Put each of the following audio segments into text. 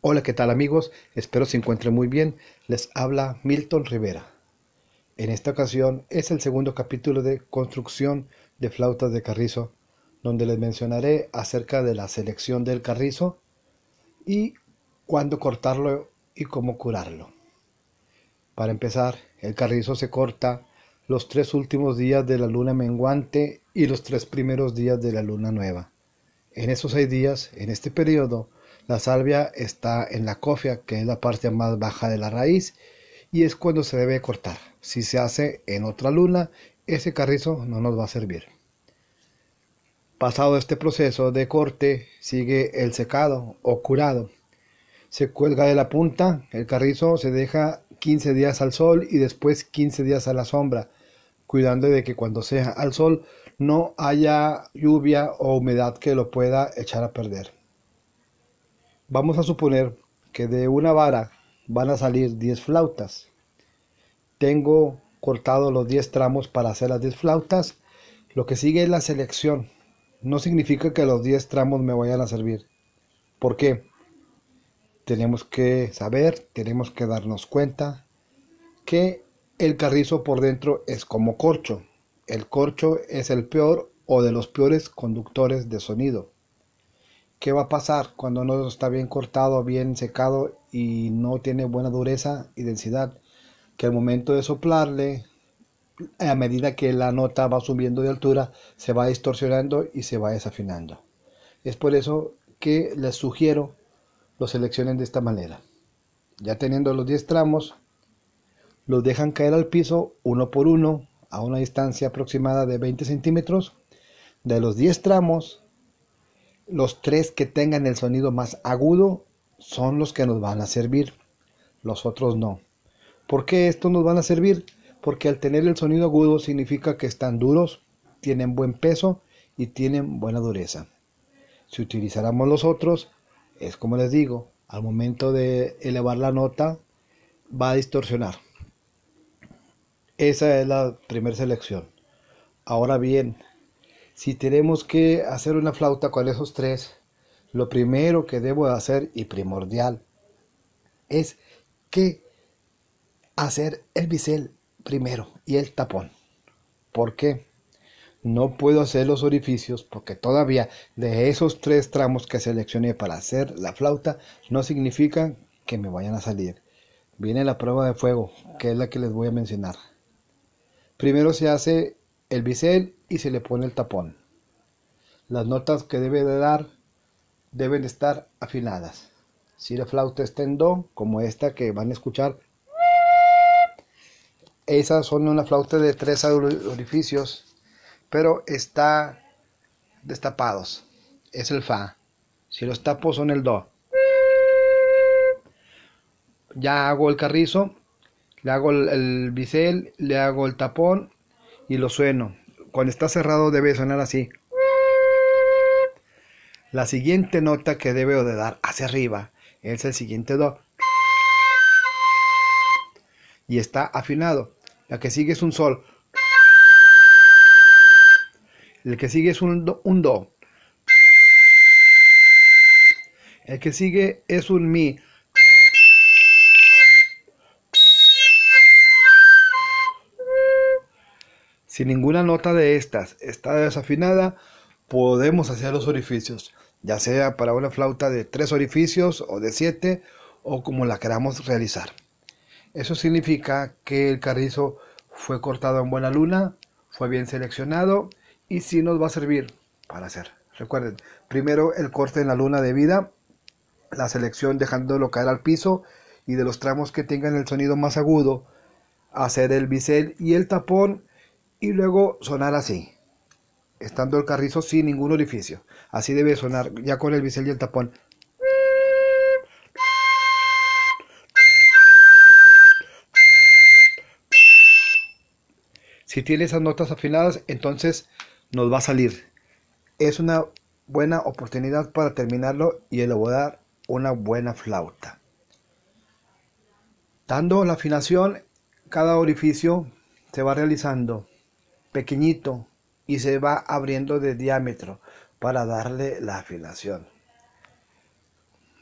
Hola, ¿qué tal amigos? Espero se encuentren muy bien. Les habla Milton Rivera. En esta ocasión es el segundo capítulo de construcción de flautas de carrizo, donde les mencionaré acerca de la selección del carrizo y cuándo cortarlo y cómo curarlo. Para empezar, el carrizo se corta los tres últimos días de la luna menguante y los tres primeros días de la luna nueva. En esos seis días, en este periodo, la salvia está en la cofia, que es la parte más baja de la raíz, y es cuando se debe cortar. Si se hace en otra luna, ese carrizo no nos va a servir. Pasado este proceso de corte, sigue el secado o curado. Se cuelga de la punta, el carrizo se deja 15 días al sol y después 15 días a la sombra, cuidando de que cuando sea al sol no haya lluvia o humedad que lo pueda echar a perder. Vamos a suponer que de una vara van a salir 10 flautas. Tengo cortado los 10 tramos para hacer las 10 flautas. Lo que sigue es la selección. No significa que los 10 tramos me vayan a servir. ¿Por qué? Tenemos que saber, tenemos que darnos cuenta que el carrizo por dentro es como corcho. El corcho es el peor o de los peores conductores de sonido. ¿Qué va a pasar cuando no está bien cortado, bien secado y no tiene buena dureza y densidad? Que al momento de soplarle, a medida que la nota va subiendo de altura, se va distorsionando y se va desafinando. Es por eso que les sugiero lo seleccionen de esta manera. Ya teniendo los 10 tramos, los dejan caer al piso uno por uno a una distancia aproximada de 20 centímetros. De los 10 tramos, los tres que tengan el sonido más agudo son los que nos van a servir, los otros no. ¿Por qué estos nos van a servir? Porque al tener el sonido agudo significa que están duros, tienen buen peso y tienen buena dureza. Si utilizáramos los otros, es como les digo, al momento de elevar la nota va a distorsionar. Esa es la primera selección. Ahora bien, si tenemos que hacer una flauta con esos tres, lo primero que debo hacer y primordial es que hacer el bisel primero y el tapón. ¿Por qué? No puedo hacer los orificios porque todavía de esos tres tramos que seleccioné para hacer la flauta no significa que me vayan a salir. Viene la prueba de fuego, que es la que les voy a mencionar. Primero se hace el bisel y se le pone el tapón. Las notas que debe de dar deben estar afinadas. Si la flauta está en do, como esta que van a escuchar, esas son una flauta de tres orificios, pero está destapados. Es el fa. Si los tapo son el do. Ya hago el carrizo, le hago el, el bisel, le hago el tapón y lo sueno. Cuando está cerrado debe sonar así. La siguiente nota que debe de dar hacia arriba es el siguiente do. Y está afinado. La que sigue es un sol. El que sigue es un do, un do. El que sigue es un mi. Si ninguna nota de estas está desafinada, podemos hacer los orificios, ya sea para una flauta de tres orificios o de siete o como la queramos realizar. Eso significa que el carrizo fue cortado en buena luna, fue bien seleccionado y sí nos va a servir para hacer. Recuerden, primero el corte en la luna de vida, la selección dejándolo caer al piso y de los tramos que tengan el sonido más agudo, hacer el bisel y el tapón y luego sonar así, estando el carrizo sin ningún orificio. Así debe sonar ya con el bisel y el tapón. Si tiene esas notas afinadas, entonces nos va a salir. Es una buena oportunidad para terminarlo y elaborar una buena flauta. Dando la afinación, cada orificio se va realizando pequeñito y se va abriendo de diámetro para darle la afinación.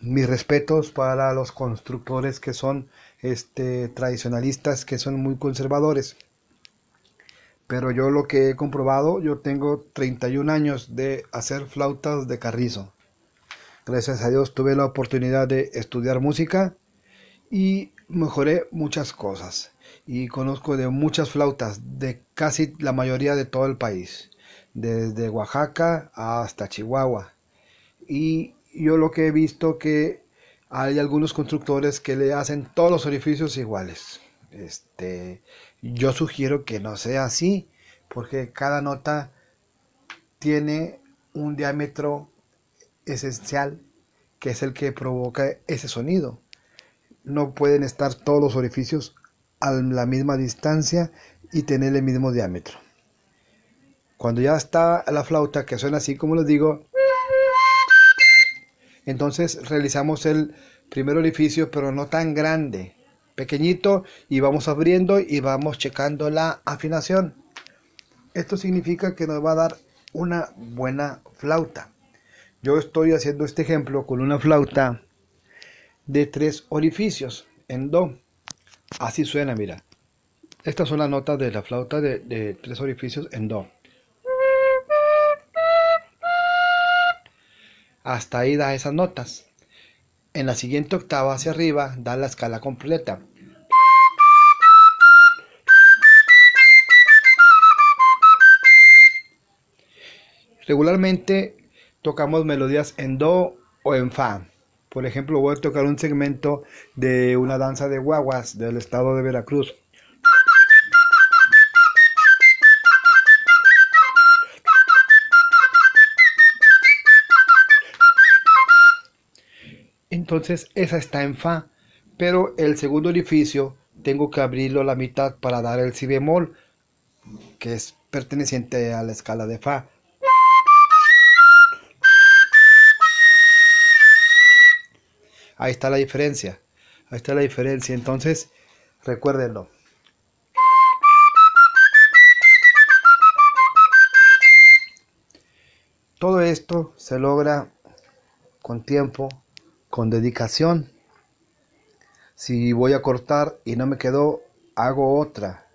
mis respetos para los constructores que son este, tradicionalistas, que son muy conservadores. Pero yo lo que he comprobado, yo tengo 31 años de hacer flautas de carrizo. Gracias a Dios tuve la oportunidad de estudiar música y mejoré muchas cosas. Y conozco de muchas flautas, de casi la mayoría de todo el país, desde Oaxaca hasta Chihuahua. Y yo lo que he visto que hay algunos constructores que le hacen todos los orificios iguales. Este, yo sugiero que no sea así, porque cada nota tiene un diámetro esencial que es el que provoca ese sonido. No pueden estar todos los orificios a la misma distancia y tener el mismo diámetro. Cuando ya está la flauta que suena así como les digo, entonces realizamos el primer orificio, pero no tan grande, pequeñito, y vamos abriendo y vamos checando la afinación. Esto significa que nos va a dar una buena flauta. Yo estoy haciendo este ejemplo con una flauta de tres orificios en do. Así suena, mira. Estas son las notas de la flauta de, tres orificios en do. Hasta ahí da esas notas. En la siguiente octava hacia arriba da la escala completa. Regularmente tocamos melodías en do o en fa. Por ejemplo, voy a tocar un segmento de una danza de guaguas del estado de Veracruz. Entonces esa está en Fa, pero el segundo orificio tengo que abrirlo a la mitad para dar el Si bemol, que es perteneciente a la escala de Fa. Ahí está la diferencia. Ahí está la diferencia. Entonces, recuérdenlo. Todo esto se logra con tiempo, con dedicación. Si voy a cortar y no me quedó, hago otra.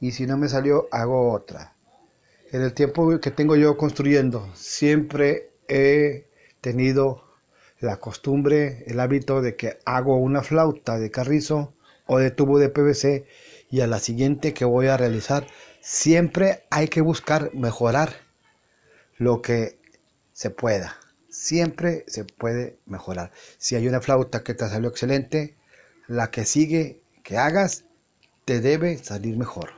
Y si no me salió, hago otra. En el tiempo que tengo yo construyendo, siempre he tenido la costumbre, el hábito de que hago una flauta de carrizo o de tubo de PVC y a la siguiente que voy a realizar, siempre hay que buscar mejorar lo que se pueda siempre se puede mejorar. Si hay una flauta que te salió excelente, la que sigue que hagas te debe salir mejor.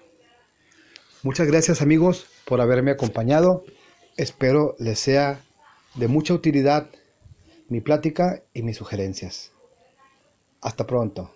Muchas gracias amigos por haberme acompañado. Espero les sea de mucha utilidad mi plática y mis sugerencias. Hasta pronto.